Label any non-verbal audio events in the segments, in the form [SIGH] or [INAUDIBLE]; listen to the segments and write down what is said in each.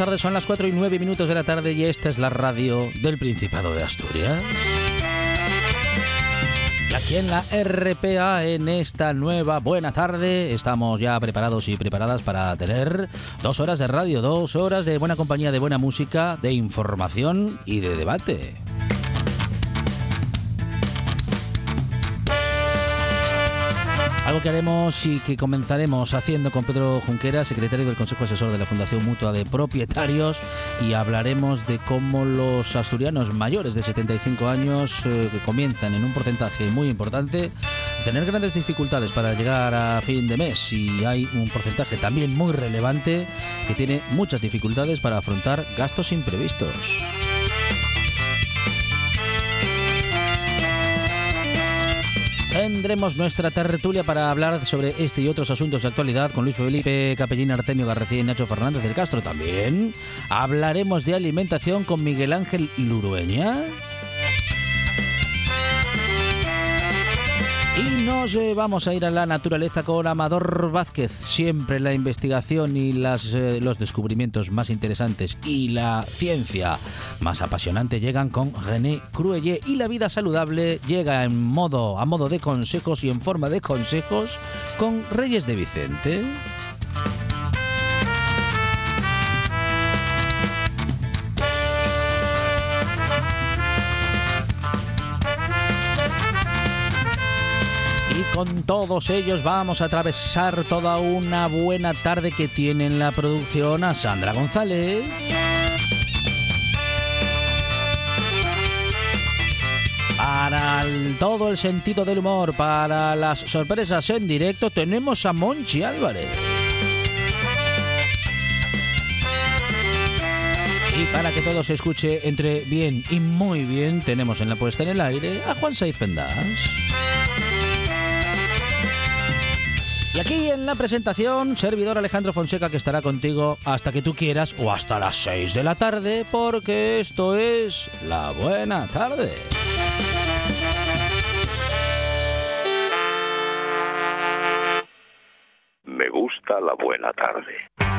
Son las 4 y 9 minutos de la tarde y esta es la radio del Principado de Asturias. Y aquí en la RPA, en esta nueva buena tarde, estamos ya preparados y preparadas para tener dos horas de radio, dos horas de buena compañía, de buena música, de información y de debate. Algo que haremos y que comenzaremos haciendo con Pedro Junquera, secretario del Consejo Asesor de la Fundación Mutua de Propietarios, y hablaremos de cómo los asturianos mayores de 75 años, eh, comienzan en un porcentaje muy importante, tener grandes dificultades para llegar a fin de mes, y hay un porcentaje también muy relevante que tiene muchas dificultades para afrontar gastos imprevistos. Tendremos nuestra tertulia para hablar sobre este y otros asuntos de actualidad con Luis Felipe Capellín, Artemio García y Nacho Fernández del Castro también. Hablaremos de alimentación con Miguel Ángel Lurueña. Y nos vamos a ir a la naturaleza con Amador Vázquez. Siempre la investigación y las, eh, los descubrimientos más interesantes y la ciencia más apasionante llegan con René Cruelle y la vida saludable llega en modo, a modo de consejos y en forma de consejos con Reyes de Vicente. Con todos ellos vamos a atravesar toda una buena tarde que tiene en la producción a Sandra González. Para todo el sentido del humor, para las sorpresas en directo, tenemos a Monchi Álvarez. Y para que todo se escuche entre bien y muy bien, tenemos en la puesta en el aire a Juan Saiz Pendas. Y aquí en la presentación, servidor Alejandro Fonseca que estará contigo hasta que tú quieras o hasta las 6 de la tarde, porque esto es la buena tarde. Me gusta la buena tarde.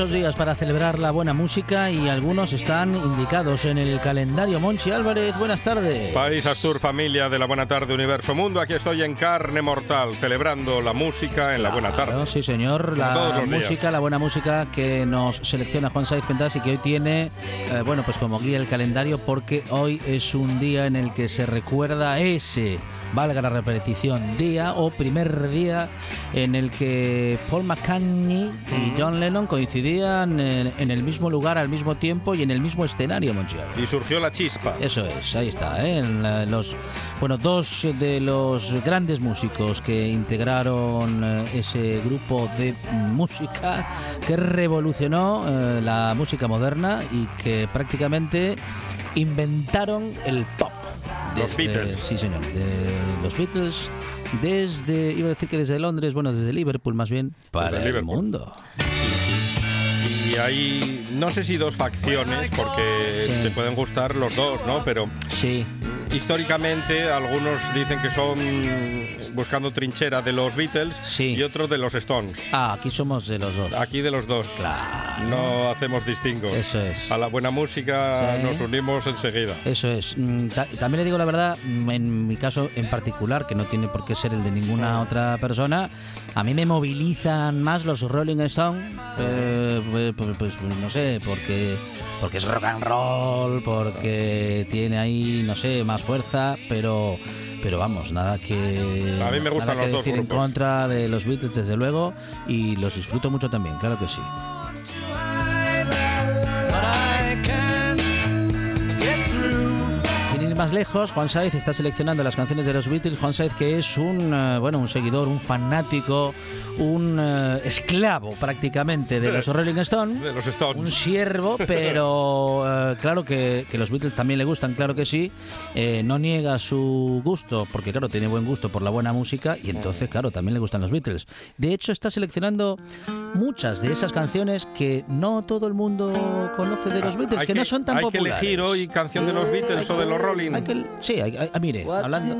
Muchos días para celebrar la buena música y algunos están indicados en el calendario. Monchi Álvarez, buenas tardes. País Astur, familia de la Buena Tarde, Universo Mundo. Aquí estoy en carne mortal, celebrando la música en la Buena Claro, Tarde. sí, señor. La los días. música, la buena música que nos selecciona Juan Saiz Pendas y que hoy tiene, eh, bueno, pues como guía el calendario, porque hoy es un día en el que se recuerda ese, valga la repetición, día o primer día en el que Paul McCartney y John Lennon coincidían en, en el mismo lugar al mismo tiempo y en el mismo escenario, Monchi Álvarez. Y surgió la chispa. Eso es, ahí está, ¿eh? En los, bueno, dos de los grandes músicos que integraron eh, ese grupo de música que revolucionó eh, la música moderna y que prácticamente inventaron el pop. Los Beatles. Sí, señor, de los Beatles. Desde, iba a decir que desde Londres, bueno, desde Liverpool más bien, para el Liverpool. mundo. Y hay, no sé si dos facciones, porque Sí. te pueden gustar los dos, ¿no? Pero Sí, históricamente algunos dicen que son buscando trinchera de los Beatles Sí. y otros de los Stones. ah, aquí somos de los dos. Aquí de los dos. Claro. No hacemos distingos. Eso es. A la buena música Sí. nos unimos enseguida. Eso es. Mm, ta- También le digo la verdad, mm, en mi caso en particular, que no tiene por qué ser el de ninguna otra persona, a mí me movilizan más los Rolling Stones, eh, pues, pues, pues, no sé, porque, porque es rock and roll, porque tiene ahí, no sé, más fuerza, pero... Pero vamos, nada que, A mí me gustan nada que los dos decir en contra de los Beatles, desde luego, y los disfruto mucho también, claro que sí. Más lejos, Juan Saiz está seleccionando las canciones de los Beatles. Juan Saiz, que es un, eh, bueno, un seguidor, un fanático, un eh, esclavo prácticamente de los Rolling Stones. De los Un siervo, pero [LAUGHS] eh, claro que, que los Beatles también le gustan, claro que sí. Eh, no niega su gusto, porque claro, tiene buen gusto por la buena música y entonces, claro, también le gustan los Beatles. De hecho, está seleccionando muchas de esas canciones que no todo el mundo conoce de los Beatles, Ah, Hay que, no son tan hay populares. que elegir hoy canción de los Beatles o de los Rolling. Hay que- sí, hay- hay- ah, mire, hablando.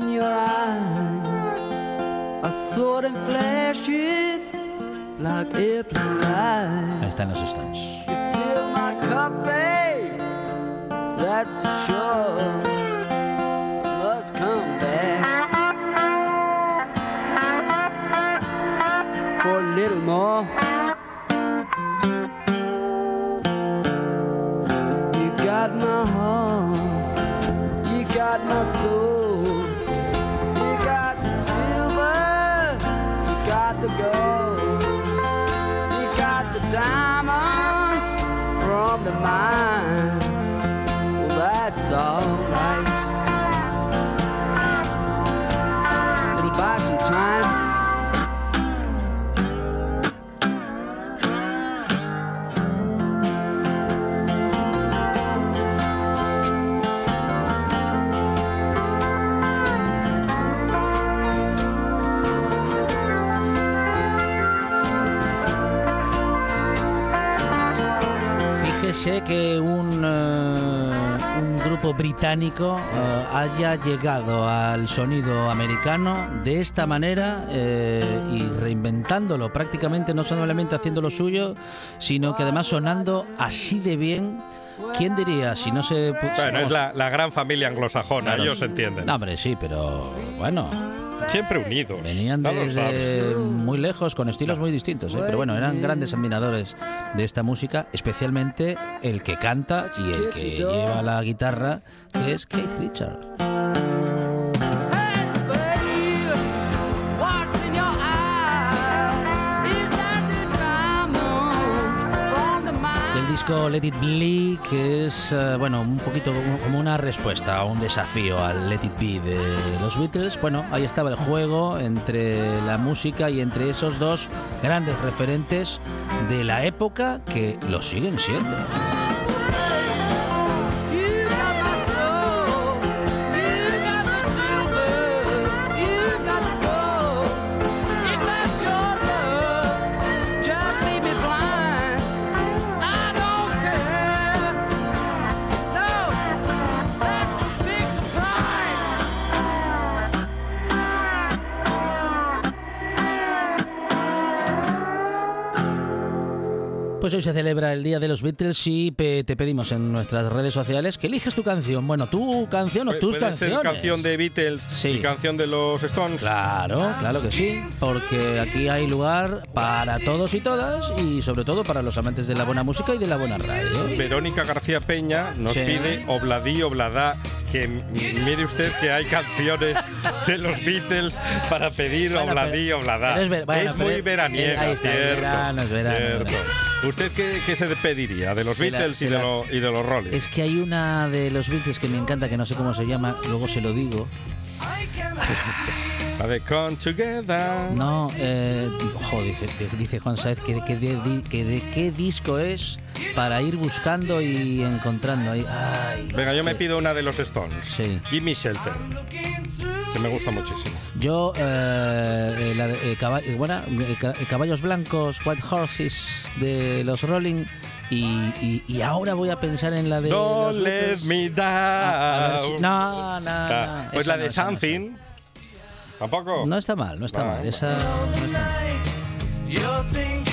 Ahí están los Stones. For a little more. Got my heart. You got my soul. You got the silver. You got the gold. You got the diamonds from the mine. Well, that's alright. Fíjese que un, eh, un grupo británico eh, haya llegado al sonido americano de esta manera eh, y reinventándolo, prácticamente no solamente haciendo lo suyo, sino que además sonando así de bien. ¿Quién diría si no se... Bueno, es la, la gran familia anglosajona, Claro. ellos entienden. No, hombre, sí, pero bueno, Siempre unidos. venían desde muy lejos, con estilos muy distintos, ¿eh? pero bueno, eran grandes admiradores de esta música, especialmente el que canta y el que lleva la guitarra, que es Keith Richard. Disco Let It Be, que es, eh, bueno, un poquito como- una respuesta a un desafío al Let It Be de los Beatles. Bueno, ahí estaba el juego entre la música y entre esos dos grandes referentes de la época que lo siguen siendo. Pues hoy se celebra el Día de los Beatles y te pedimos en nuestras redes sociales que eliges tu canción. Bueno, tu canción o tus ser canciones. canción de Beatles Sí. y canción de los Stones. Claro, claro que sí, porque aquí hay lugar para todos y todas y sobre todo para los amantes de la buena música y de la buena radio. Verónica García Peña nos Sí. pide Obladí, Obladá, que mire usted que hay canciones de los Beatles para pedir Bueno, Obladí, pero es bueno, muy veraniega, ahí está, cierto, verano, es verano, cierto. verano. ¿Usted qué, qué se pediría de los Se la- Beatles y, de la- lo- y de los Rolling? Es que hay una de los Beatles que me encanta, que no sé cómo se llama, luego se lo digo. La de Come Together. No, eh, ojo, dice, dice Juan Saez que de, que, de, que de qué disco es para ir buscando y encontrando ahí. Ay, Venga, yo me pido una de los Stones. Sí. Gimme Shelter, que me gusta muchísimo. Yo, eh, eh, la de- eh, eh, bueno, eh, ca- Caballos Blancos, White Horses de los Rolling. Y, y- y ahora voy a pensar en la de. Don't let me down. A- a ver si- no, no, Ah, no, Pues la no, de no, Something. ¿Tampoco? No está mal, no está No, mal. Esa no está mal.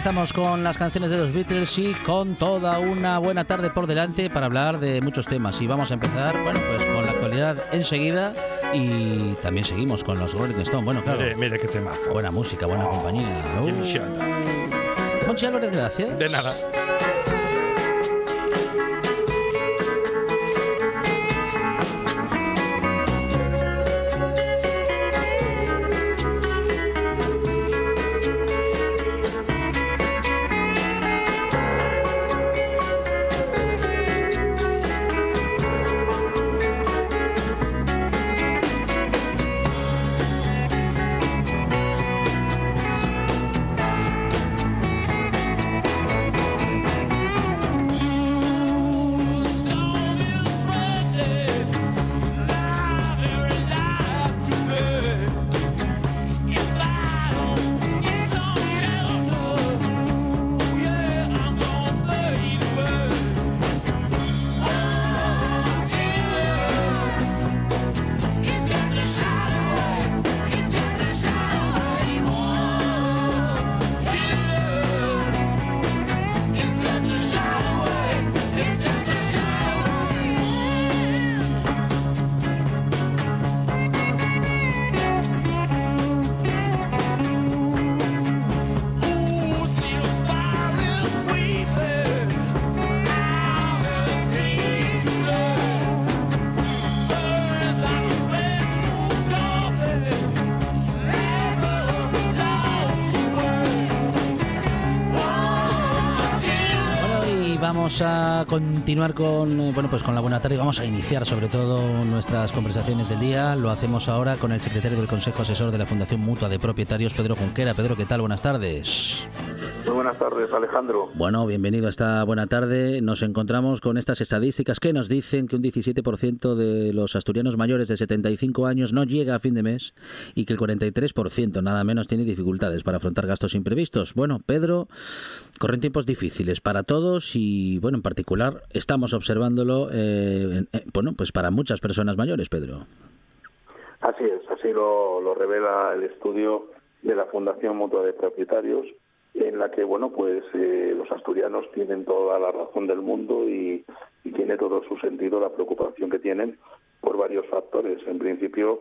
Estamos con las canciones de los Beatles y con toda una buena tarde por delante para hablar de muchos temas. Y vamos a empezar, bueno, pues con la actualidad enseguida y también seguimos con los Rolling Stones. Bueno, claro, Mire, mire qué temazo. buena música, buena compañía. Gimme Uh, Álvarez, gracias. De nada. Vamos a continuar con, eh, bueno, pues con la buena tarde. Vamos a iniciar sobre todo nuestras conversaciones del día. Lo hacemos ahora con el secretario del Consejo Asesor de la Fundación Mutua de Propietarios, Pedro Junquera. Pedro, ¿qué tal? Buenas tardes. Tardes, Alejandro. Bueno, bienvenido a esta buena tarde. Nos encontramos con estas estadísticas que nos dicen que un 17% de los asturianos mayores de 75 años no llega a fin de mes y que el 43% nada menos tiene dificultades para afrontar gastos imprevistos. Bueno, Pedro, corren tiempos difíciles para todos y, bueno, en particular estamos observándolo, eh, eh, bueno, pues para muchas personas mayores, Pedro. Así es, así lo, lo revela el estudio de la Fundación Mutua de Propietarios, en la que, bueno, pues eh, los asturianos tienen toda la razón del mundo y, y tiene todo su sentido la preocupación que tienen por varios factores. En principio,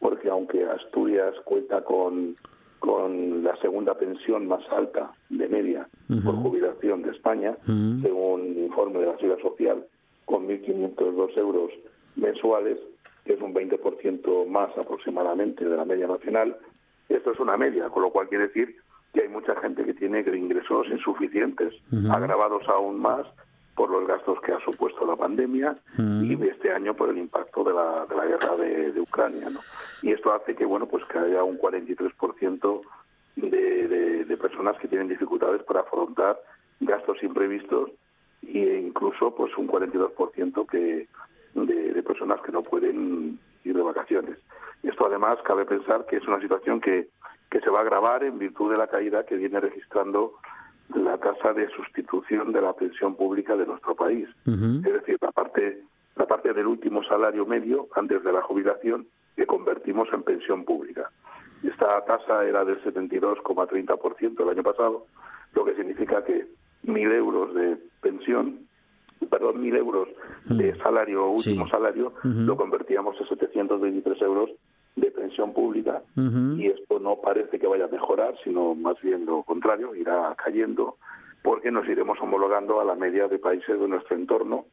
porque aunque Asturias cuenta con, con la segunda pensión más alta de media por jubilación de España, según informe de la Seguridad Social, con 1.502 euros mensuales, que es un 20% más aproximadamente de la media nacional, esto es una media, con lo cual quiere decir que hay mucha gente que tiene ingresos insuficientes, agravados aún más por los gastos que ha supuesto la pandemia y de este año por el impacto de la, de la guerra de, de Ucrania. ¿no? Y esto hace que bueno pues que haya un 43% de, de, de personas que tienen dificultades para afrontar gastos imprevistos e incluso pues un 42% que de, de personas que no pueden ir de vacaciones. Esto además cabe pensar que es una situación que, que se va a agravar en virtud de la caída que viene registrando la tasa de sustitución de la pensión pública de nuestro país. Es decir, la parte, la parte del último salario medio antes de la jubilación que convertimos en pensión pública. Esta tasa era del 72,30% el año pasado, lo que significa que mil euros de pensión, perdón, mil euros de salario, último Sí. salario, lo convertíamos en 723 euros de pensión pública y esto no parece que vaya a mejorar, sino más bien lo contrario, irá cayendo porque nos iremos homologando a la media de países de nuestro entorno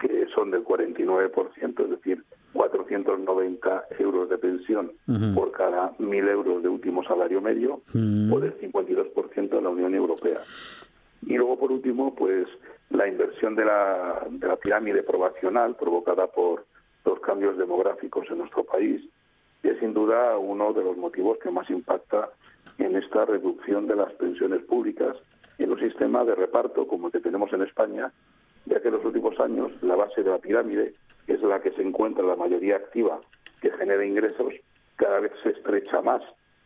que son del 49%, es decir, 490 euros de pensión por cada 1.000 euros de último salario medio o del 52% de la Unión Europea. Y luego, por último, pues la inversión de la, de la pirámide probacional provocada por los cambios demográficos en nuestro país es sin duda uno de los motivos que más impacta en esta reducción de las pensiones públicas en un sistema de reparto como el que tenemos en España, ya que en los últimos años la base de la pirámide, que es la que se encuentra la mayoría activa que genera ingresos, cada vez se estrecha más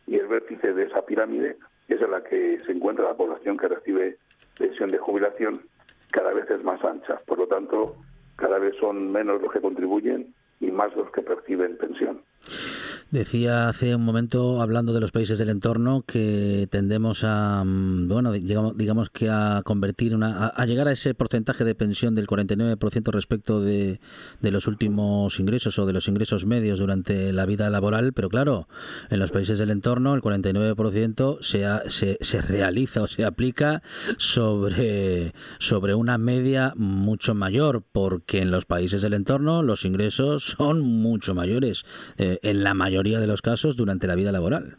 y el vértice de esa pirámide, es en la que se encuentra la población que recibe pensión de jubilación, cada vez es más ancha. Por lo tanto, cada vez son menos los que contribuyen y más los que perciben pensión. Decía hace un momento, hablando de los países del entorno, que tendemos a, mm, bueno, digamos, que a convertir una, a, llegar a ese porcentaje de pensión del 49% respecto de, de los últimos ingresos o de los ingresos medios durante la vida laboral, pero claro, en los países del entorno el 49% se, se, se realiza o se aplica sobre, sobre una media mucho mayor, porque en los países del entorno los ingresos son mucho mayores, eh, en la mayoría de los casos durante la vida laboral.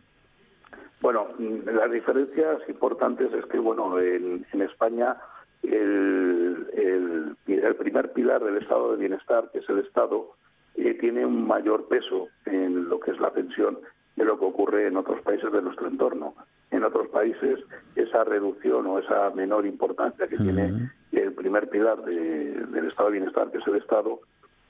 Bueno, las diferencias importantes es que, bueno, en, en España el, el, el primer pilar del estado de bienestar, que es el Estado, eh, tiene un mayor peso en lo que es la pensión de lo que ocurre en otros países de nuestro entorno. En otros países esa reducción o esa menor importancia que tiene el primer pilar de- del estado de bienestar, que es el Estado,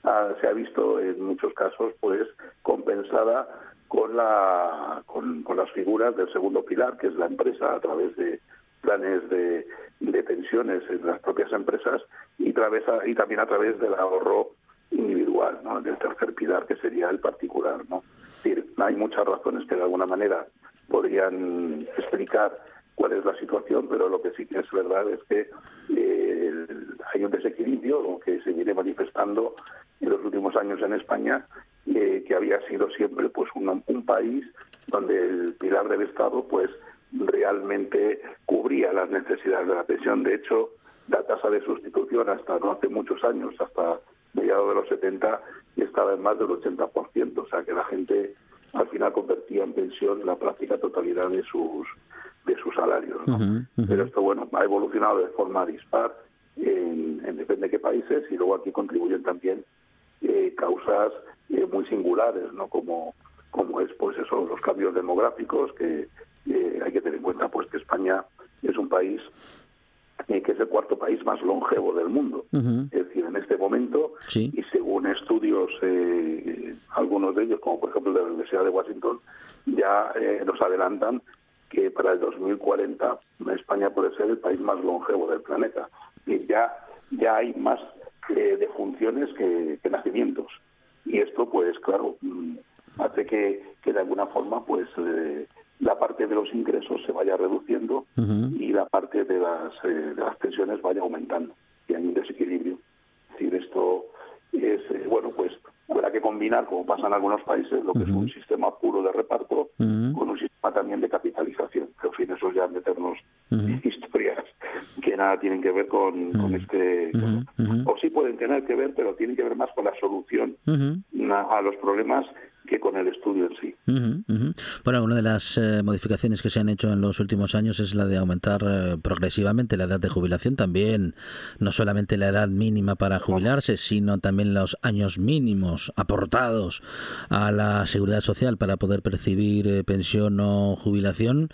se ha visto en muchos casos pues compensada con la con, las figuras del segundo pilar, que es la empresa a través de planes de, de pensiones en las propias empresas y, través y también a través del ahorro individual, ¿no? del tercer pilar que sería el particular. ¿no? Hay muchas razones que de alguna manera podrían explicar cuál es la situación, pero lo que sí que es verdad es que eh, hay un desequilibrio que se viene manifestando en los últimos años en España, eh, que había sido siempre pues un, un país donde el pilar del Estado pues realmente cubría las necesidades de la pensión. De hecho, la tasa de sustitución hasta no hace muchos años, hasta mediados de los 70, estaba en más del 80%, o sea que la gente al final convertía en pensión la práctica totalidad de sus de sus salarios. ¿no? Pero esto, bueno, ha evolucionado de forma dispar en, en depende de qué países y luego aquí contribuyen también eh, causas eh, muy singulares, ¿no? Como, como es, pues eso, los cambios demográficos que eh, hay que tener en cuenta, pues que España es un país eh, que es el cuarto país más longevo del mundo. Es decir, en este momento, Sí. y según estudios, eh, algunos de ellos, como por ejemplo de la Universidad de Washington, ya eh, nos adelantan que para el 2040 España puede ser el país más longevo del planeta. Y ya, ya hay más eh, defunciones que, que nacimientos. Y esto, pues claro, mm, hace que, que de alguna forma, pues eh, la parte de los ingresos se vaya reduciendo y la parte de las, eh, de las pensiones vaya aumentando. Y hay un desequilibrio. Es decir, esto es, eh, bueno, pues habrá que combinar, como pasa en algunos países, lo que es un sistema puro de reparto con un sistema también de capitalización. Que, en fin, eso ya meternos historias que nada tienen que ver con, con este... Ujú. O sí pueden tener que ver, pero tienen que ver más con la solución a los problemas que con el estudio en sí. Ujú, ujú. Bueno, una de las eh, modificaciones que se han hecho en los últimos años es la de aumentar eh, progresivamente la edad de jubilación, también no solamente la edad mínima para jubilarse, sino también los años mínimos aportados a la seguridad social para poder percibir eh, pensión o jubilación.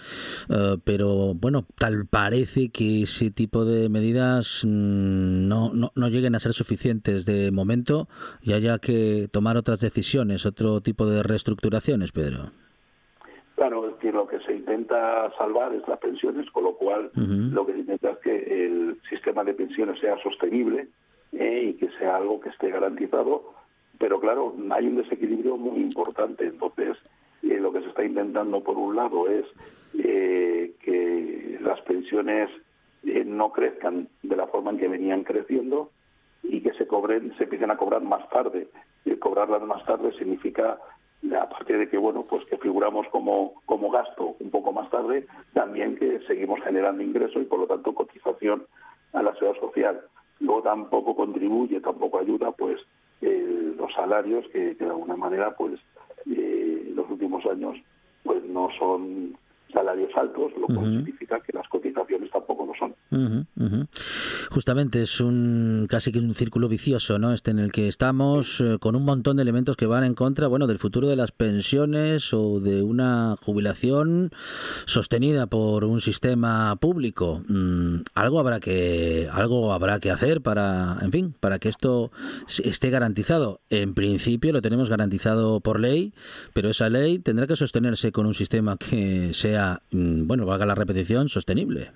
Eh, pero bueno, tal parece que ese tipo de medidas mm, no, no, no lleguen a ser suficientes de momento y haya que tomar otras decisiones, otro tipo de reestructuraciones, Pedro. Claro, es decir, lo que se intenta salvar es las pensiones, con lo cual lo que se intenta es que el sistema de pensiones sea sostenible eh, y que sea algo que esté garantizado. Pero claro, hay un desequilibrio muy importante. Entonces, eh, lo que se está intentando, por un lado, es eh, que las pensiones eh, no crezcan de la forma en que venían creciendo y que se cobren, se empiecen a cobrar más tarde. Cobrarlas más tarde significa, aparte de que bueno, pues que figuramos como, como gasto un poco más tarde, también que seguimos generando ingresos y por lo tanto cotización a la seguridad social. Luego tampoco contribuye, tampoco ayuda, pues eh, los salarios que, de alguna manera, pues eh, en los últimos años, pues no son salarios altos, lo cual significa que las cotizaciones tampoco lo son. Justamente es un casi que un círculo vicioso, ¿no? Este en el que estamos eh, con un montón de elementos que van en contra, bueno, del futuro de las pensiones o de una jubilación sostenida por un sistema público. Mm, algo habrá que algo habrá que hacer para, en fin, para que esto esté garantizado. En principio lo tenemos garantizado por ley, pero esa ley tendrá que sostenerse con un sistema que sea, mm, bueno, valga la repetición, sostenible.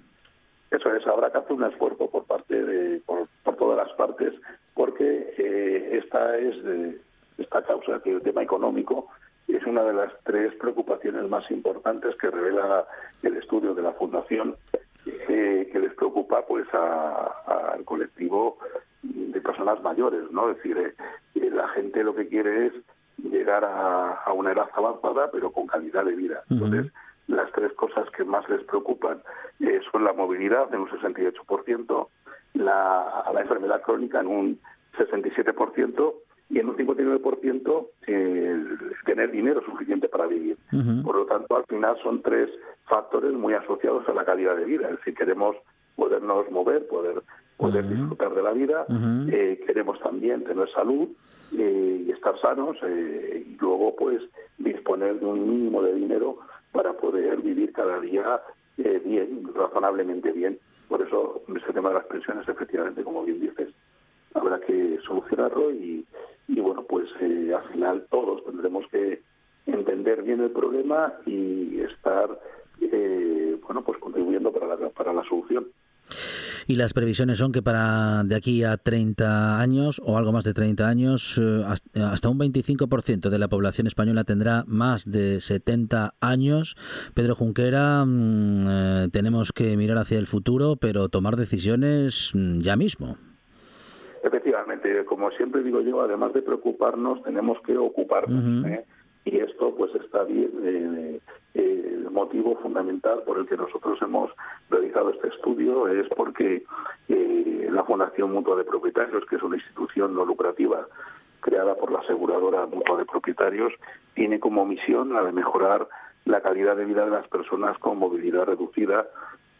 Eso es, habrá que hacer un esfuerzo por parte de, por, por todas las partes, porque eh, esta es de- esta causa, que el tema económico es una de las tres preocupaciones más importantes que revela el estudio de la Fundación, eh, que les preocupa pues al colectivo de personas mayores, ¿no? Es decir, eh, eh, la gente lo que quiere es llegar a, a una edad avanzada, pero con calidad de vida. Entonces, las tres cosas que más les preocupan eh, son la movilidad en un 68%, la, la enfermedad crónica en un 67% y en un 59% eh, tener dinero suficiente para vivir. Por lo tanto, al final son tres factores muy asociados a la calidad de vida. Es decir, queremos podernos mover, poder poder disfrutar de la vida, eh, queremos también tener salud eh, y estar sanos eh, y luego pues disponer de un mínimo de dinero para poder vivir cada día eh, bien, razonablemente bien. Por eso ese tema de las pensiones, efectivamente, como bien dices, habrá que solucionarlo y, bueno, pues eh, al final todos tendremos que entender bien el problema y estar, eh, bueno, pues contribuyendo para la, para la solución. Y las previsiones son que para de aquí a 30 años o algo más de 30 años, eh, hasta un 25% de la población española tendrá más de 70 años. Pedro Junquera, mm, eh, tenemos que mirar hacia el futuro, pero tomar decisiones mm, ya mismo. Efectivamente, como siempre digo yo, además de preocuparnos, tenemos que ocuparnos. ¿eh? Y esto pues está bien, eh, eh, el motivo fundamental por el que nosotros hemos realizado este estudio es porque eh, la Fundación Mutua de Propietarios, que es una institución no lucrativa creada por la aseguradora Mutua de Propietarios, tiene como misión la de mejorar la calidad de vida de las personas con movilidad reducida,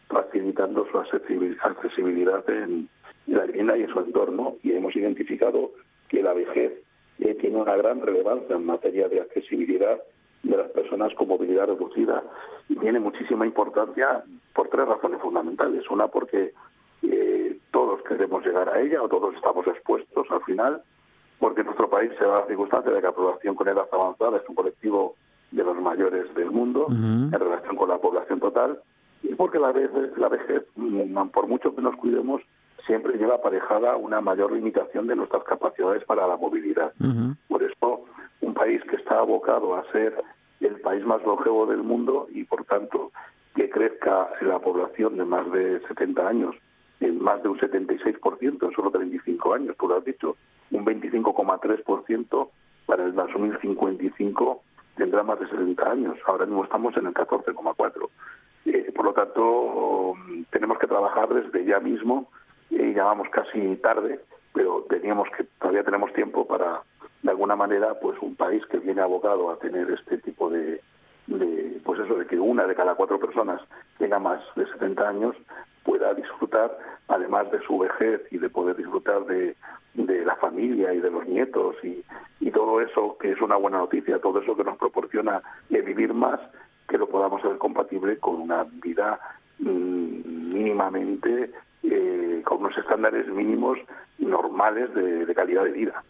facilitando su accesibil- accesibilidad en la vivienda y en su entorno. Y hemos identificado que la vejez eh, tiene una gran relevancia en materia de accesibilidad de las personas con movilidad reducida y tiene muchísima importancia por tres razones fundamentales. Una, porque eh, todos queremos llegar a ella o todos estamos expuestos al final, porque nuestro país se da la circunstancia de que la población con edad avanzada es un colectivo de los mayores del mundo Ujú. en relación con la población total y porque la vejez, la vejez, mm, por mucho que nos cuidemos, siempre lleva aparejada una mayor limitación de nuestras capacidades para la movilidad. Por eso, un país que está abocado a ser el país más longevo del mundo y, por tanto, que crezca la población de más de 70 años en más de un 76% en solo 35 años, tú lo has dicho, un 25,3% para el 2055 tendrá más de 70 años. Ahora mismo estamos en el 14,4. Eh, por lo tanto, mm, tenemos que trabajar desde ya mismo. Eh, ya vamos casi tarde, pero teníamos que todavía tenemos tiempo para, de alguna manera, pues un país que viene abocado a tener este tipo de, pues eso, de que una de cada cuatro personas tenga más de 70 años, pueda disfrutar, además de su vejez y de poder disfrutar de, de la familia y de los nietos y, y todo eso que es una buena noticia, todo eso que nos proporciona vivir más, que lo podamos hacer compatible con una vida mm, mínimamente, eh, con unos estándares mínimos normales de, de calidad de vida.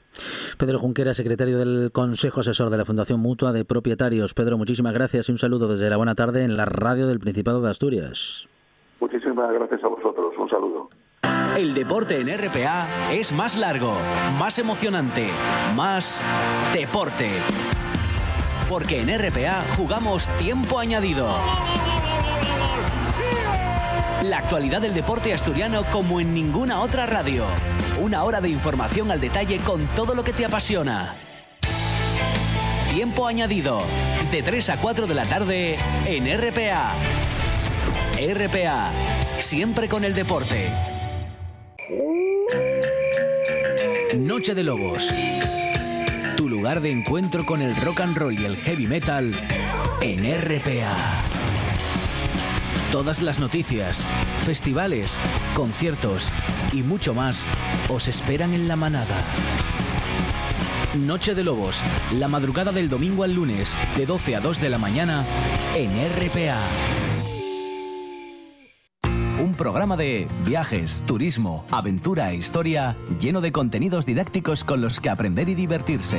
Pedro Junquera, secretario del Consejo Asesor de la Fundación Mutua de Propietarios. Pedro, muchísimas gracias y un saludo desde la buena tarde en la radio del Principado de Asturias. Muchísimas gracias a vosotros. Un saludo. El deporte en RPA es más largo, más emocionante, más deporte. Porque en RPA jugamos tiempo añadido. La actualidad del deporte asturiano como en ninguna otra radio. Una hora de información al detalle con todo lo que te apasiona. Tiempo añadido. De 3 a 4 de la tarde en RPA. RPA. Siempre con el deporte. Noche de Lobos. Tu lugar de encuentro con el rock and roll y el heavy metal en RPA. Todas las noticias, festivales, conciertos y mucho más os esperan en la manada. Noche de Lobos, la madrugada del domingo al lunes, de 12 a 2 de la mañana, en RPA. Un programa de viajes, turismo, aventura e historia lleno de contenidos didácticos con los que aprender y divertirse.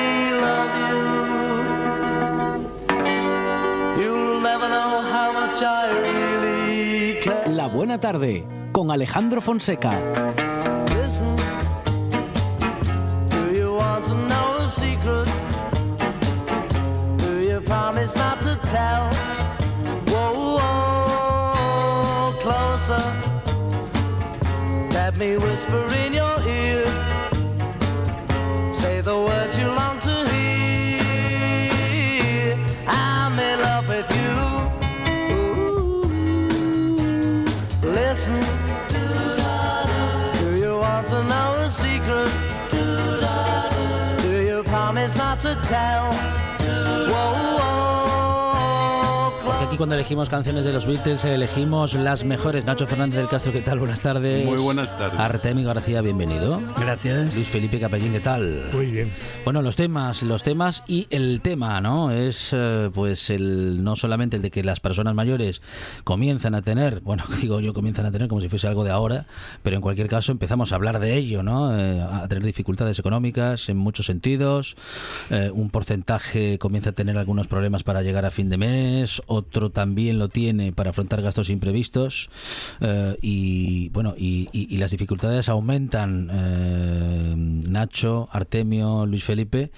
Tarde con Alejandro Fonseca. Let me whisper in your ear. Say the words the town. Cuando elegimos canciones de los Beatles elegimos las mejores. Nacho Fernández del Castro, ¿qué tal? Buenas tardes. Muy buenas tardes. Artemi García, bienvenido. Gracias. Luis Felipe Capellín, ¿qué tal? Muy bien. Bueno, los temas, los temas y el tema, ¿no? Es eh, pues el no solamente el de que las personas mayores comienzan a tener, bueno, [LAUGHS] digo yo comienzan a tener como si fuese algo de ahora, pero en cualquier caso empezamos a hablar de ello, ¿no? Eh, a tener dificultades económicas en muchos sentidos, eh, un porcentaje comienza a tener algunos problemas para llegar a fin de mes, otro también lo tiene para afrontar gastos imprevistos eh, y bueno y, y- las dificultades aumentan eh, Nacho, Artemio, Luis Felipe.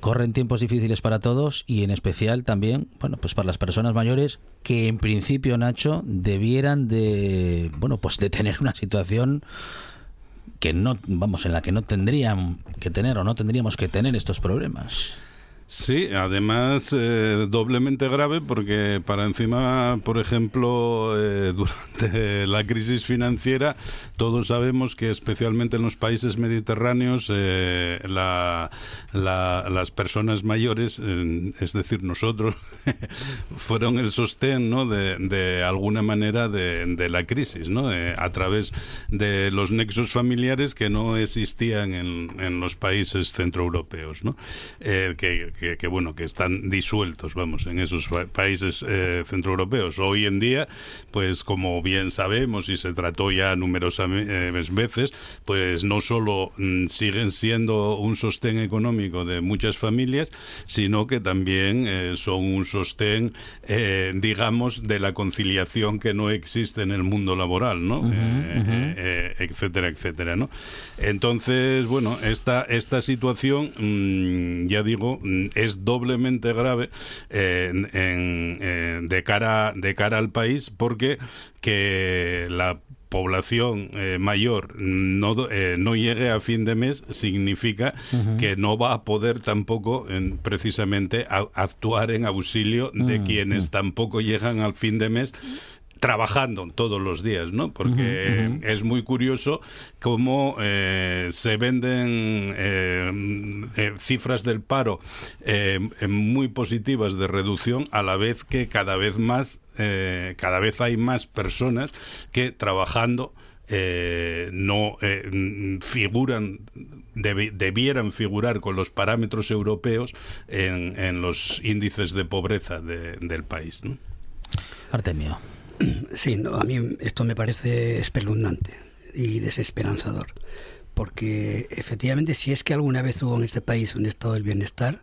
Corren tiempos difíciles para todos y en especial también bueno pues para las personas mayores que en principio Nacho debieran de bueno pues de tener una situación que no vamos en la que no tendrían que tener o no tendríamos que tener estos problemas Sí, además eh, doblemente grave porque para encima, por ejemplo, eh, [LAUGHS] durante la crisis financiera, todos sabemos que especialmente en los países mediterráneos eh, la- la- las personas mayores, es decir, nosotros, [LAUGHS] fueron el sostén ¿no? de, alguna manera de, la crisis, ¿no? Eh, a través de los nexos familiares que no existían en, en los países centroeuropeos, ¿no? Que, que, que, bueno, que están disueltos, vamos, en esos pa- países eh, centroeuropeos. Hoy en día, pues como bien sabemos y se trató ya numerosas eh, veces, pues no solo mm, siguen siendo un sostén económico de muchas familias, sino que también eh, son un sostén, eh, digamos, de la conciliación que no existe en el mundo laboral, ¿no? Etcétera, etcétera, ¿no? Entonces, bueno, esta, esta situación, mm, ya digo, mm, es doblemente grave eh, en- en, eh, de, cara, de cara al país porque que la población eh, mayor no, eh, no llegue a fin de mes significa que no va a poder tampoco en- precisamente a- actuar en auxilio de quienes tampoco llegan al fin de mes trabajando todos los días, ¿no? Porque es muy curioso cómo eh, se venden eh, eh, cifras del paro eh, muy positivas de reducción a la vez que cada vez más, cada vez hay más personas que trabajando eh, no eh, figuran debi- debieran figurar con los parámetros europeos en, en los índices de pobreza de- del país. ¿no? Artemio. [CLEARS THROAT] Sí, no, a mí esto me parece espeluznante y desesperanzador, porque efectivamente si es que alguna vez hubo en este país un estado del bienestar,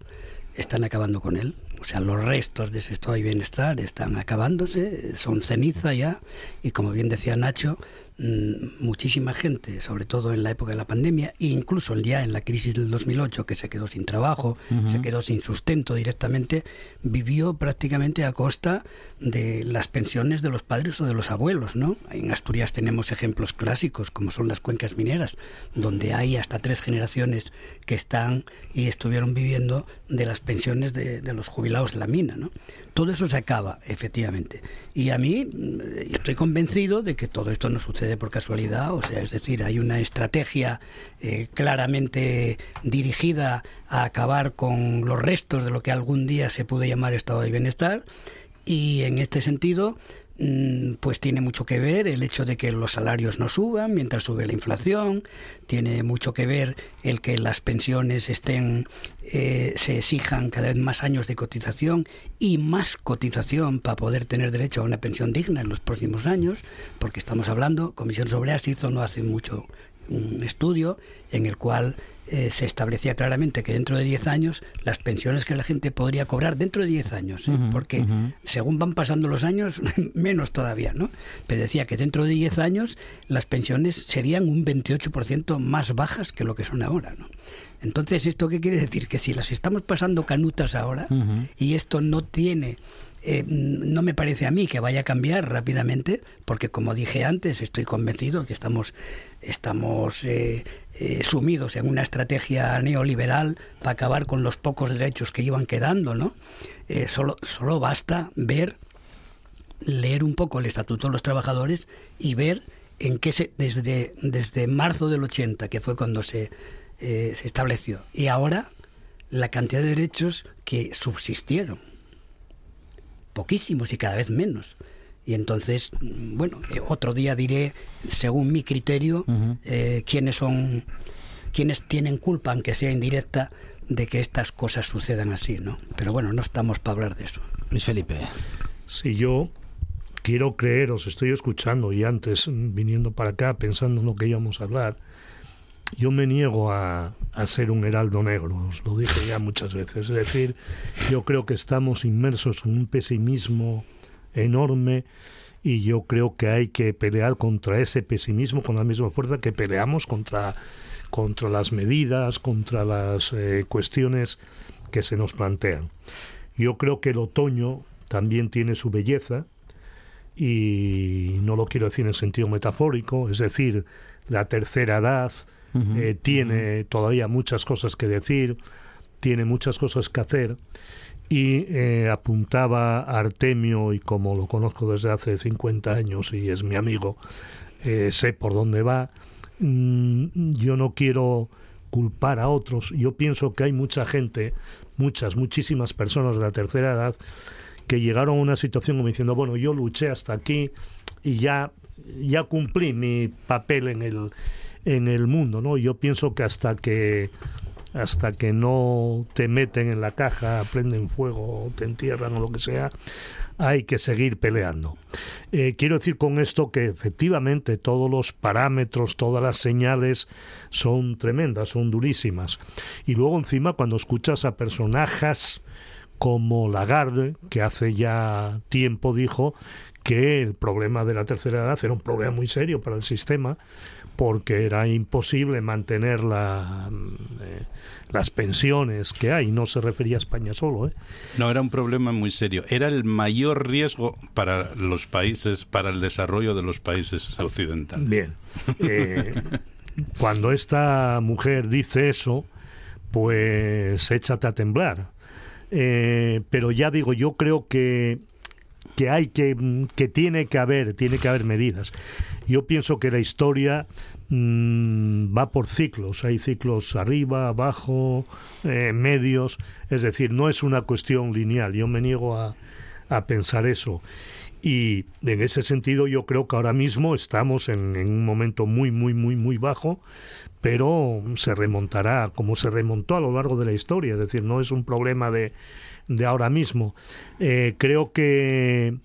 están acabando con él. O sea, los restos de ese estado de bienestar están acabándose, son ceniza ya, y como bien decía Nacho, muchísima gente, sobre todo en la época de la pandemia, e incluso ya en la crisis del 2008, que se quedó sin trabajo, se quedó sin sustento directamente, vivió prácticamente a costa de las pensiones de los padres o de los abuelos, ¿no? En Asturias tenemos ejemplos clásicos, como son las cuencas mineras, donde hay hasta tres generaciones que están y estuvieron viviendo de las pensiones de, de los jubilados de la mina, ¿no? Todo eso se acaba, efectivamente. Y a mí mm, estoy convencido de que todo esto no sucede por casualidad, o sea, es decir, hay una estrategia eh, claramente dirigida a acabar con los restos de lo que algún día se pudo llamar estado de bienestar y en este sentido pues tiene mucho que ver el hecho de que los salarios no suban mientras sube la inflación, tiene mucho que ver el que las pensiones estén eh, se exijan cada vez más años de cotización y más cotización para poder tener derecho a una pensión digna en los próximos años, porque estamos hablando, Comisión Sobre hizo no hace mucho un estudio en el cual eh, se establecía claramente que dentro de 10 años las pensiones que la gente podría cobrar dentro de 10 años, ¿eh? porque según van pasando los años, [LAUGHS] menos todavía, ¿no? Pero decía que dentro de 10 años las pensiones serían un 28% más bajas que lo que son ahora, ¿no? Entonces, ¿esto qué quiere decir? Que si las estamos pasando canutas ahora y esto no tiene eh, no me parece a mí que vaya a cambiar rápidamente, porque como dije antes, estoy convencido que estamos, estamos eh, eh, sumidos en una estrategia neoliberal para acabar con los pocos derechos que iban quedando, ¿no? Eh, solo, solo basta ver, leer un poco el Estatuto de los Trabajadores y ver en qué se, desde, desde marzo del 80, que fue cuando se, eh, se estableció, y ahora la cantidad de derechos que subsistieron poquísimos y cada vez menos. Y entonces, mm, bueno, eh, otro día diré, según mi criterio, eh, quiénes son, quiénes tienen culpa, aunque sea indirecta, de que estas cosas sucedan así, ¿no? Pero bueno, no estamos para hablar de eso. Luis Felipe. Si yo quiero creer, os estoy escuchando y antes mm, viniendo para acá pensando en lo que íbamos a hablar, yo me niego a, a ser un heraldo negro, os lo dije ya muchas veces. Es decir, yo creo que estamos inmersos en un pesimismo enorme y yo creo que hay que pelear contra ese pesimismo con la misma fuerza que peleamos contra, contra las medidas, contra las eh, cuestiones que se nos plantean. Yo creo que el otoño también tiene su belleza y no lo quiero decir en sentido metafórico, es decir, la tercera edad eh, tiene todavía muchas cosas que decir, tiene muchas cosas que hacer y eh, apuntaba Artemio y como lo conozco desde hace 50 años y es mi amigo, eh, sé por dónde va. Mm, yo no quiero culpar a otros. Yo pienso que hay mucha gente, muchas, muchísimas personas de la tercera edad que llegaron a una situación como diciendo, bueno, yo luché hasta aquí y ya, ya cumplí mi papel en el, en el mundo, ¿no? Yo pienso que hasta que hasta que no te meten en la caja, prenden fuego, te entierran o lo que sea, hay que seguir peleando. Eh, quiero decir con esto que efectivamente todos los parámetros, todas las señales son tremendas, son durísimas. Y luego encima cuando escuchas a personajes como Lagarde, que hace ya tiempo dijo que el problema de la tercera edad era un problema muy serio para el sistema, porque era imposible mantener la, eh, las pensiones que hay. No se refería a España solo. ¿eh? No, era un problema muy serio. Era el mayor riesgo para los países, para el desarrollo de los países occidentales. Bien. Eh, [LAUGHS] cuando esta mujer dice eso, pues échate a temblar. Eh, pero ya digo, yo creo que que hay que que tiene que haber tiene que haber medidas yo pienso que la historia mm, va por ciclos. Hay ciclos arriba abajo eh, medios. Es decir no es una cuestión lineal. Yo me niego a, a pensar eso. Y en ese sentido yo creo que ahora mismo estamos en, en un momento muy muy muy muy bajo pero se remontará como se remontó a lo largo de la historia. Es decir no es un problema de de ahora mismo. Eh, creo que,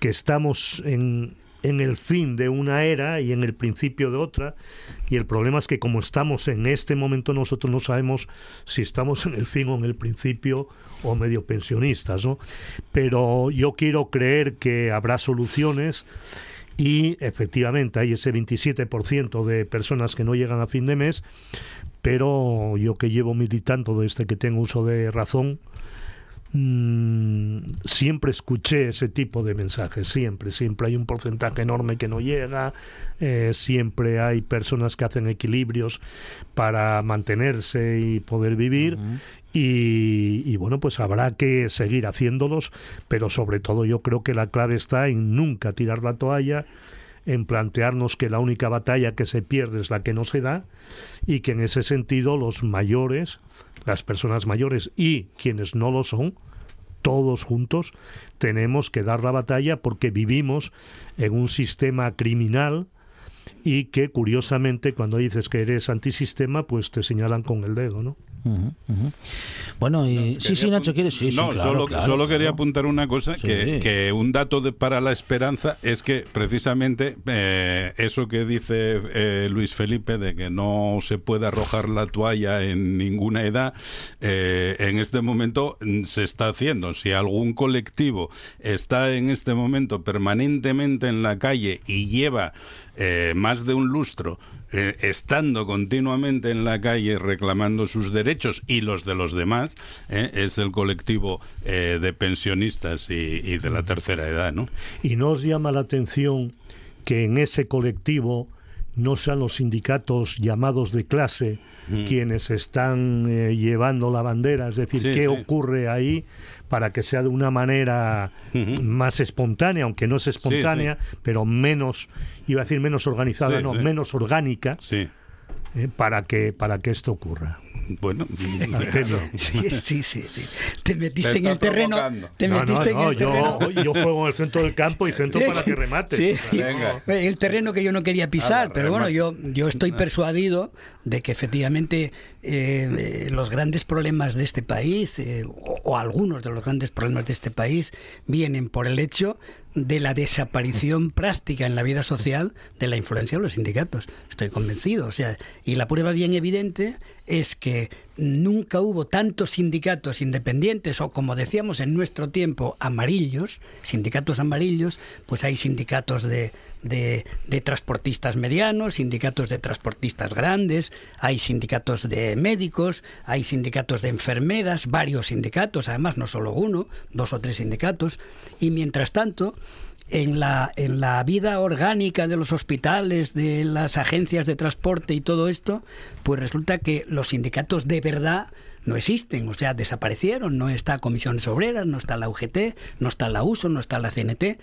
que estamos en, en el fin de una era y en el principio de otra. Y el problema es que como estamos en este momento nosotros no sabemos si estamos en el fin o en el principio o medio pensionistas, ¿no? Pero yo quiero creer que habrá soluciones y efectivamente hay ese 27% de personas que no llegan a fin de mes, pero yo que llevo militando desde que tengo uso de razón, mm, siempre escuché ese tipo de mensajes, siempre, siempre. Hay un porcentaje enorme que no llega, eh, siempre hay personas que hacen equilibrios para mantenerse y poder vivir y, y bueno, pues habrá que seguir haciéndolos, pero sobre todo yo creo que la clave está en nunca tirar la toalla, en plantearnos que la única batalla que se pierde es la que no se da y que en ese sentido los mayores, las personas mayores y quienes no lo son, todos juntos tenemos que dar la batalla porque vivimos en un sistema criminal y que curiosamente cuando dices que eres antisistema pues te señalan con el dedo, ¿no? Bueno, y sí, sí, Nacho, ¿quieres? Sí, sí, no, claro, solo, claro, solo quería claro. apuntar una cosa, Sí. que, que un dato de, para la esperanza es que precisamente eh, eso que dice eh, Luis Felipe de que no se puede arrojar la toalla en ninguna edad, eh, en este momento mm, se está haciendo. Si algún colectivo está en este momento permanentemente en la calle y lleva eh, más de un lustro eh, estando continuamente en la calle reclamando sus derechos y los de los demás, eh, es el colectivo eh, de pensionistas y, y de la tercera edad, ¿no? ¿Y no os llama la atención que en ese colectivo no sean los sindicatos llamados de clase Mm. quienes están eh, llevando la bandera? Es decir, Sí, ¿qué sí. ocurre ahí para que sea de una manera más espontánea, aunque no es espontánea, pero menos, iba a decir menos organizada, Sí, no, menos orgánica, eh, para, que, para que esto ocurra? Bueno. [LAUGHS] [LAUGHS] Sí, sí, sí, sí. Te metiste Te en el terreno. provocando. Te No, metiste no, en el yo, terreno. yo juego en el centro del campo y centro para que remate. Sí. Venga. El terreno que yo no quería pisar, pero bueno, yo, yo estoy persuadido de que efectivamente eh, los grandes problemas de este país, eh, o, o algunos de los grandes problemas de este país, vienen por el hecho de la desaparición [LAUGHS] práctica en la vida social de la influencia de los sindicatos. Estoy convencido. O sea, y la prueba bien evidente es que nunca hubo tantos sindicatos independientes o como decíamos en nuestro tiempo amarillos, sindicatos amarillos, pues hay sindicatos de, de, de transportistas medianos, sindicatos de transportistas grandes, hay sindicatos de médicos, hay sindicatos de enfermeras, varios sindicatos, además no solo uno, dos o tres sindicatos, y mientras tanto en la, en la vida orgánica de los hospitales, de las agencias de transporte y todo esto, pues resulta que los sindicatos de verdad no existen, o sea, desaparecieron, no está Comisiones Obreras, no está la UGT, no está la USO, no está la CNT,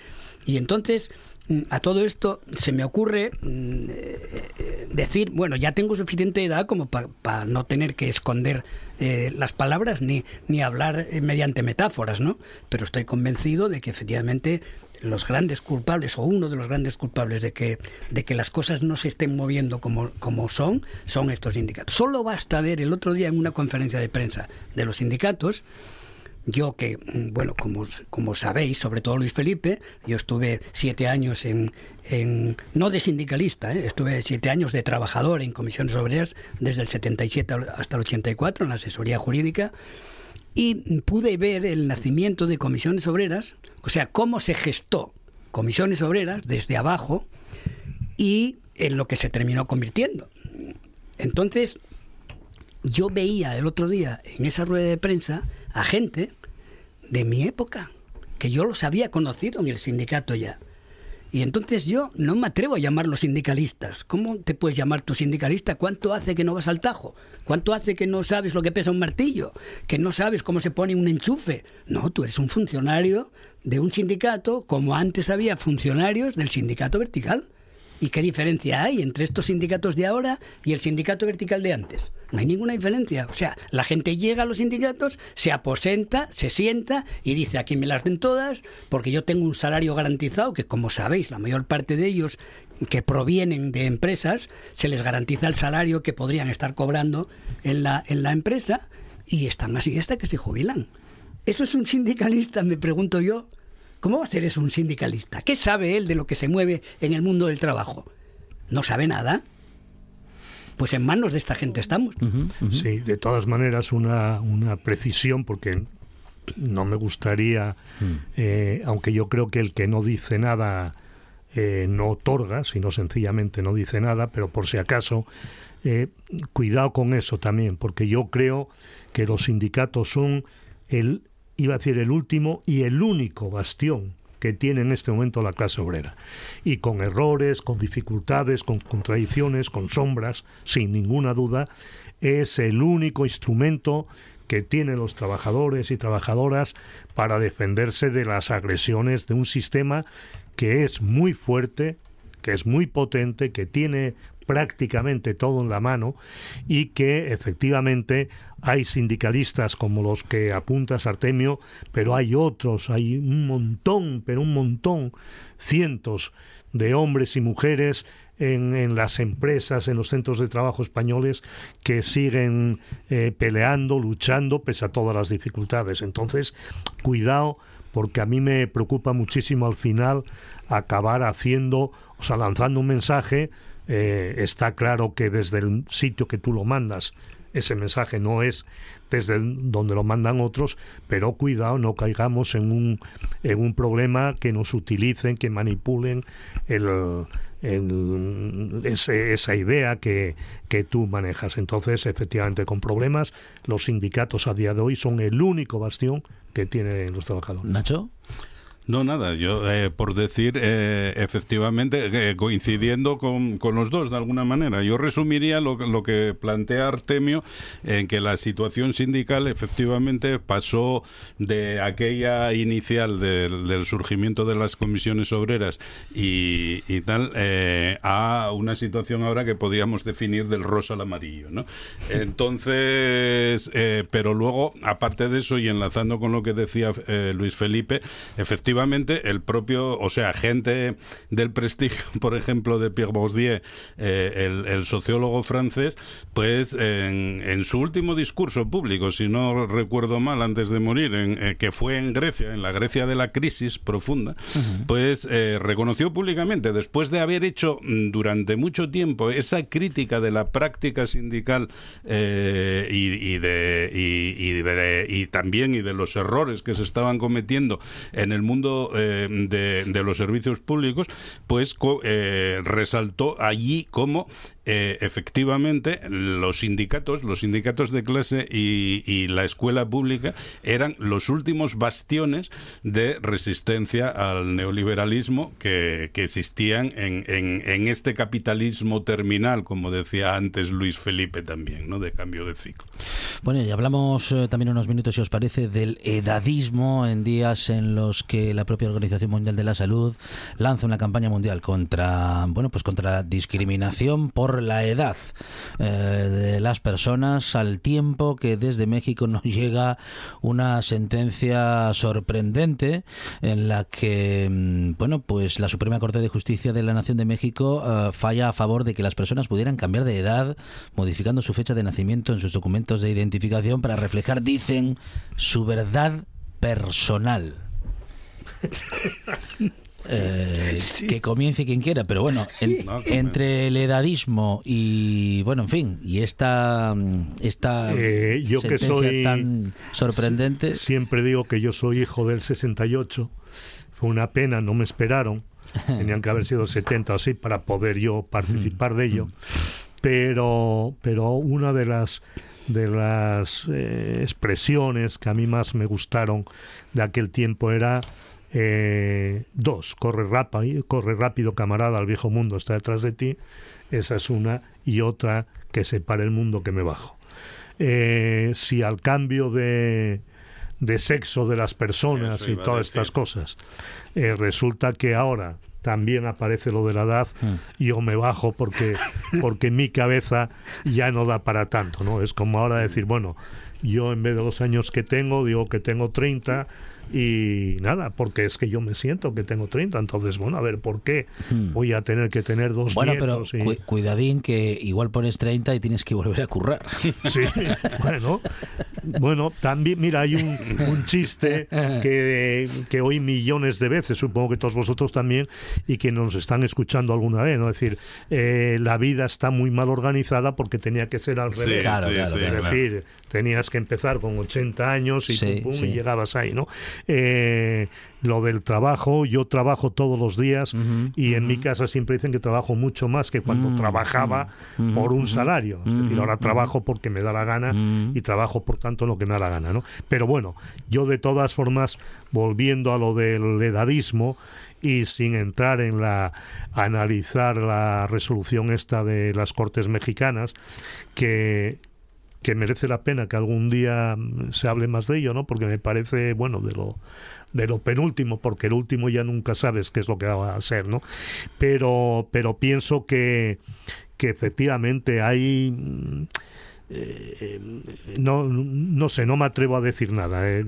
y entonces mm, a todo esto se me ocurre mm, eh, decir, bueno, ya tengo suficiente edad como para no tener que esconder eh, las palabras ni, ni hablar eh, mediante metáforas, ¿no? Pero estoy convencido de que efectivamente los grandes culpables o uno de los grandes culpables de que, de que las cosas no se estén moviendo como, como son, son estos sindicatos. Solo basta ver el otro día en una conferencia de prensa de los sindicatos, yo que, mm, bueno, como, como sabéis, sobre todo Luis Felipe, yo estuve siete años en, no de sindicalista, ¿eh? estuve siete años de trabajador en comisiones obreras desde el 77 hasta el 84 en la asesoría jurídica y pude ver el nacimiento de comisiones obreras, o sea, cómo se gestó comisiones obreras desde abajo y en lo que se terminó convirtiendo. Entonces, yo veía el otro día en esa rueda de prensa a gente de mi época, que yo los había conocido en el sindicato ya. Y entonces yo no me atrevo a llamarlos sindicalistas. ¿Cómo te puedes llamar tu sindicalista? ¿Cuánto hace que no vas al tajo? ¿Cuánto hace que no sabes lo que pesa un martillo? ¿Que no sabes cómo se pone un enchufe? No, tú eres un funcionario de un sindicato como antes había funcionarios del sindicato vertical. ¿Y qué diferencia hay entre estos sindicatos de ahora y el sindicato vertical de antes? No hay ninguna diferencia. O sea, la gente llega a los sindicatos, se aposenta, se sienta y dice aquí me las den todas porque yo tengo un salario garantizado que como sabéis la mayor parte de ellos que provienen de empresas se les garantiza el salario que podrían estar cobrando en la, en la empresa y están así hasta que se jubilan. ¿Eso es un sindicalista? Me pregunto yo. ¿Cómo va a ser eso un sindicalista? ¿Qué sabe él de lo que se mueve en el mundo del trabajo? ¿No sabe nada? Pues en manos de esta gente estamos. Sí, de todas maneras una, una precisión porque no me gustaría, eh, aunque yo creo que el que no dice nada eh, no otorga, sino sencillamente no dice nada, pero por si acaso, eh, cuidado con eso también, porque yo creo que los sindicatos son el, iba a decir, el último y el único bastión que tiene en este momento la clase obrera. Y con errores, con dificultades, con contradicciones, con sombras, sin ninguna duda, es el único instrumento que tienen los trabajadores y trabajadoras para defenderse de las agresiones de un sistema que es muy fuerte, que es muy potente, que tiene prácticamente todo en la mano y que efectivamente hay sindicalistas como los que apuntas Artemio, pero hay otros, hay un montón, pero un montón, cientos de hombres y mujeres en, las empresas, en los centros de trabajo españoles que siguen eh, peleando, luchando pese a todas las dificultades. Entonces, cuidado porque a mí me preocupa muchísimo al final acabar haciendo, o sea, lanzando un mensaje. Eh, está claro que desde el sitio que tú lo mandas, ese mensaje no es desde donde lo mandan otros, pero cuidado, no caigamos en un, en un problema que nos utilicen, que manipulen el, esa idea que, que tú manejas. Entonces, efectivamente, con problemas, los sindicatos a día de hoy son el único bastión que tienen los trabajadores. Nacho. No, nada, yo eh, por decir, eh, efectivamente, eh, coincidiendo con, con los dos de alguna manera, yo resumiría lo, que- lo que plantea Artemio en que la situación sindical efectivamente pasó de aquella inicial del, surgimiento de las comisiones obreras y, tal a una situación ahora que podríamos definir del rosa al amarillo, ¿no? Entonces, pero luego, aparte de eso y enlazando con lo que decía Luis Felipe, efectivamente el propio, o sea, gente del prestigio, [LAUGHS] por ejemplo, de Pierre Bourdieu, eh, el, el sociólogo francés, pues en, en su último discurso público, si no recuerdo mal, antes de morir, en, eh, que fue en Grecia, en la Grecia de la crisis profunda, pues eh, reconoció públicamente, después de haber hecho mm, durante mucho tiempo esa crítica de la práctica sindical y, y de, y, y de- y también y de los errores que se estaban cometiendo en el mundo eh, de, los servicios públicos, pues eh, resaltó allí como eh, efectivamente los sindicatos, los sindicatos de clase y, la escuela pública eran los últimos bastiones de resistencia al neoliberalismo que, que existían en, en- en este capitalismo terminal, como decía antes Luis Felipe también, ¿no? de cambio de ciclo. Bueno, y hablamos eh, también unos minutos, si os parece, del edadismo en días en los que la propia Organización Mundial de la Salud lanza una campaña mundial contra, bueno, pues contra la discriminación por la edad eh, de las personas, al tiempo que desde México nos [LAUGHS] llega una sentencia sorprendente en la que, mm, bueno, pues la Suprema Corte de Justicia de la Nación de México eh, falla a favor de que las personas pudieran cambiar de edad modificando su fecha de nacimiento en sus documentos de identificación para reflejar, dicen, su verdad personal. [LAUGHS] Eh, [LAUGHS] Que comience quien quiera, pero bueno, en- No, entre el edadismo y, bueno, en fin, y esta, esta Eh, yo que soy- tan sorprendente. Siempre digo que yo soy hijo del 68. Fue una pena, no me esperaron. [LAUGHS] Tenían que haber sido 70 o así para poder yo participar de ello. Pero, pero una de las de las eh, expresiones que a mí más me gustaron de aquel tiempo era eh, dos, corre rápido, corre rápido camarada, el viejo mundo está detrás de ti, esa es una, y otra, que separe el mundo que me bajo. Eh, si al cambio de, de sexo de las personas y todas estas cosas, eh, resulta que ahora también aparece lo de la edad, yo me bajo porque, porque mi cabeza ya no da para tanto, ¿no? Es como ahora decir, bueno, yo en vez de los años que tengo, digo que tengo 30 y nada, porque es que yo me siento que tengo 30, entonces, bueno, a ver, ¿por qué voy a tener que tener dos Bueno, pero nietos? y- cu- cuidadín que igual pones 30 y tienes que volver a currar. [LAUGHS] Sí, bueno, bueno, también, mira, hay un, un chiste [LAUGHS] que, que oí millones de veces, supongo que todos vosotros también, y que nos están escuchando alguna vez, ¿no? Es decir, eh, la vida está muy mal organizada porque tenía que ser al Sí, revés. Claro, sí, claro, sí, claro. Es claro. decir, tenías que empezar con 80 años y, Sí, pum, pum, sí. y llegabas ahí, ¿no? Eh, lo del trabajo, yo trabajo todos los días y en mi casa siempre dicen que trabajo mucho más que cuando Mm, trabajaba mm, por un salario. Es decir, ahora trabajo porque me da la gana Mm. y trabajo por tanto lo que me da la gana, ¿no? Pero bueno, yo de todas formas, volviendo a lo del edadismo y sin entrar en la analizar la resolución esta de las Cortes mexicanas, que que merece la pena que algún día mm, se hable más de ello, ¿no? Porque me parece, bueno, de lo de lo penúltimo, porque el último ya nunca sabes qué es lo que va a ser, ¿no? Pero pero pienso que que efectivamente hay mm, eh, no, no sé, no me atrevo a decir nada. eh.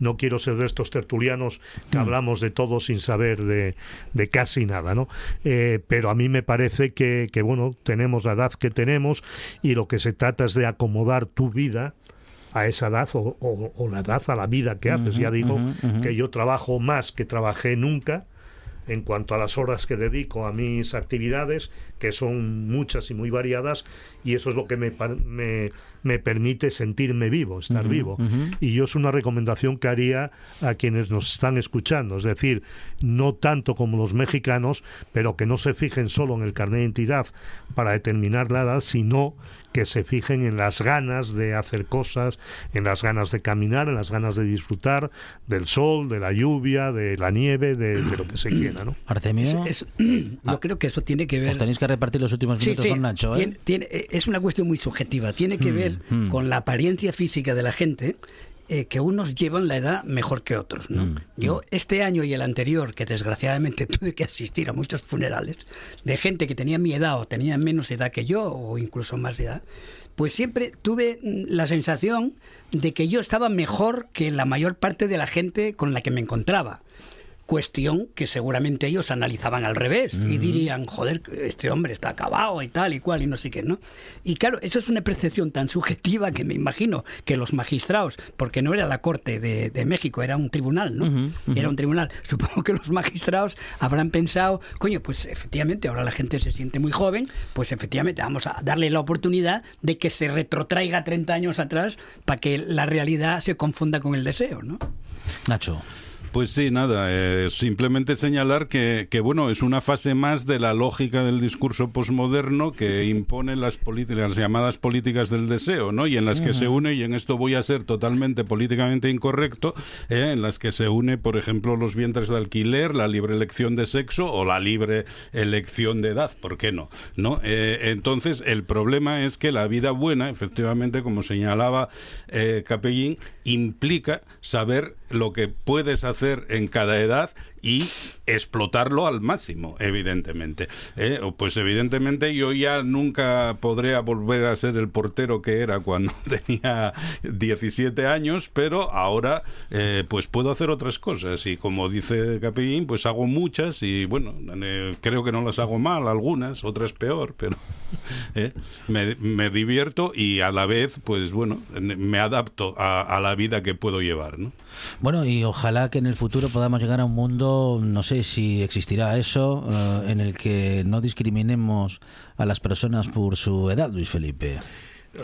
No quiero ser de estos tertulianos que hablamos de todo sin saber de, de casi nada, ¿no? Eh, pero a mí me parece que, que, bueno, tenemos la edad que tenemos y lo que se trata es de acomodar tu vida a esa edad o, o- o la edad a la vida que haces. Ya digo que yo trabajo más que trabajé nunca en cuanto a las horas que dedico a mis actividades, que son muchas y muy variadas, y eso es lo que me, me, me permite sentirme vivo, estar vivo. Y yo es una recomendación que haría a quienes nos están escuchando, es decir, no tanto como los mexicanos, pero que no se fijen solo en el carnet de identidad para determinar la edad, sino que se fijen en las ganas de hacer cosas, en las ganas de caminar, en las ganas de disfrutar del sol, de la lluvia, de la nieve, de, de lo que se quiera, ¿no? Artemio, Es- es- yo creo que eso tiene que ver os tenéis que repartir los últimos minutos sí, con Nacho, ¿eh? tiene- tiene- es una cuestión muy subjetiva. Tiene que Mm, ver mm. con la apariencia física de la gente, eh, que unos llevan la edad mejor que otros. ¿no? Mm, Yo, este año y el anterior, que desgraciadamente [LAUGHS] tuve que asistir a muchos funerales de gente que tenía mi edad o tenía menos edad que yo, o incluso más edad, pues siempre tuve mm, la sensación de que yo estaba mejor que la mayor parte de la gente con la que me encontraba. Cuestión que seguramente ellos analizaban al revés y dirían, joder, este hombre está acabado y tal y cual y no sé qué, ¿no? Y claro, eso es una percepción tan subjetiva que me imagino que los magistrados, porque no era la Corte de, de México, era un tribunal, ¿no? Era un tribunal. [LAUGHS] Supongo que los magistrados habrán pensado, coño, pues efectivamente ahora la gente se siente muy joven, pues efectivamente vamos a darle la oportunidad de que se retrotraiga 30 años atrás para que la realidad se confunda con el deseo, ¿no? Nacho. Pues sí, nada, eh, simplemente señalar que, que, bueno, es una fase más de la lógica del discurso posmoderno que [LAUGHS] impone las políticas, las llamadas políticas del deseo, ¿no? Y en las que se une, y en esto voy a ser totalmente políticamente incorrecto, eh, en las que se une, por ejemplo, los vientres de alquiler, la libre elección de sexo o la libre elección de edad, ¿por qué no? ¿No? Eh, entonces, el problema es que la vida buena, efectivamente, como señalaba eh, Capellín, implica saber lo que puedes hacer en cada edad y explotarlo al máximo, evidentemente. ¿eh? Pues evidentemente yo ya nunca podré volver a ser el portero que era cuando [LAUGHS] tenía 17 años, pero ahora eh, pues puedo hacer otras cosas y como dice Capellín, pues hago muchas y bueno, creo que no las hago mal, algunas, otras peor, pero [LAUGHS] ¿eh? me, divierto y a la vez pues bueno, me adapto a, la vida que puedo llevar, ¿no? Bueno, y ojalá que en el futuro podamos llegar a un mundo, no sé si existirá eso, eh, en el que no discriminemos a las personas por su edad, Luis Felipe.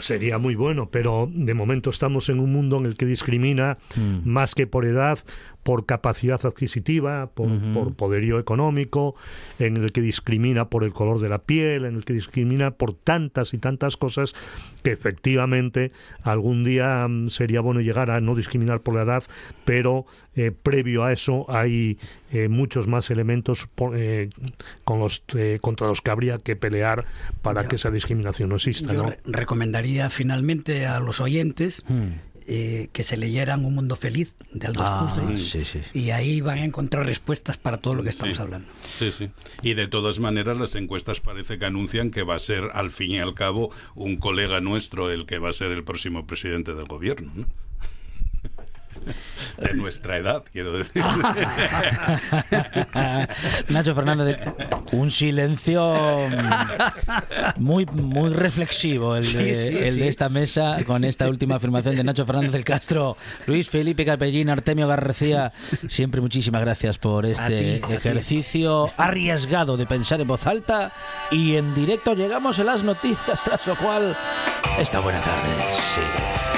Sería muy bueno, pero de momento estamos en un mundo en el que discrimina Mm. más que por edad, por capacidad adquisitiva, por, poderío económico, en el que discrimina por el color de la piel, en el que discrimina por tantas y tantas cosas que efectivamente algún día mm, sería bueno llegar a no discriminar por la edad, pero eh, previo a eso hay eh, muchos más elementos por- eh, con los, eh, contra los que habría que pelear para que esa discriminación no exista. Yo ¿no? re- recomendaría finalmente a los oyentes Hmm. Eh, que se leyeran Un Mundo Feliz de Aldous Ah, Huxley. sí, sí. Y ahí van a encontrar respuestas para todo lo que estamos Sí. hablando. Sí, sí. Y de todas maneras, las encuestas parece que anuncian que va a ser, al fin y al cabo, un colega nuestro el que va a ser el próximo presidente del gobierno. ¿no? [LAUGHS] De nuestra edad, quiero decir. [LAUGHS] Nacho Fernández, de- un silencio muy muy reflexivo el, de, Sí, sí, el de sí. esta mesa con esta última afirmación de Nacho Fernández del Castro, Luis Felipe Capellín, Artemio García. Siempre muchísimas gracias por este ti. ejercicio arriesgado de pensar en voz alta y en directo llegamos a las noticias, tras lo cual esta buena tarde sigue.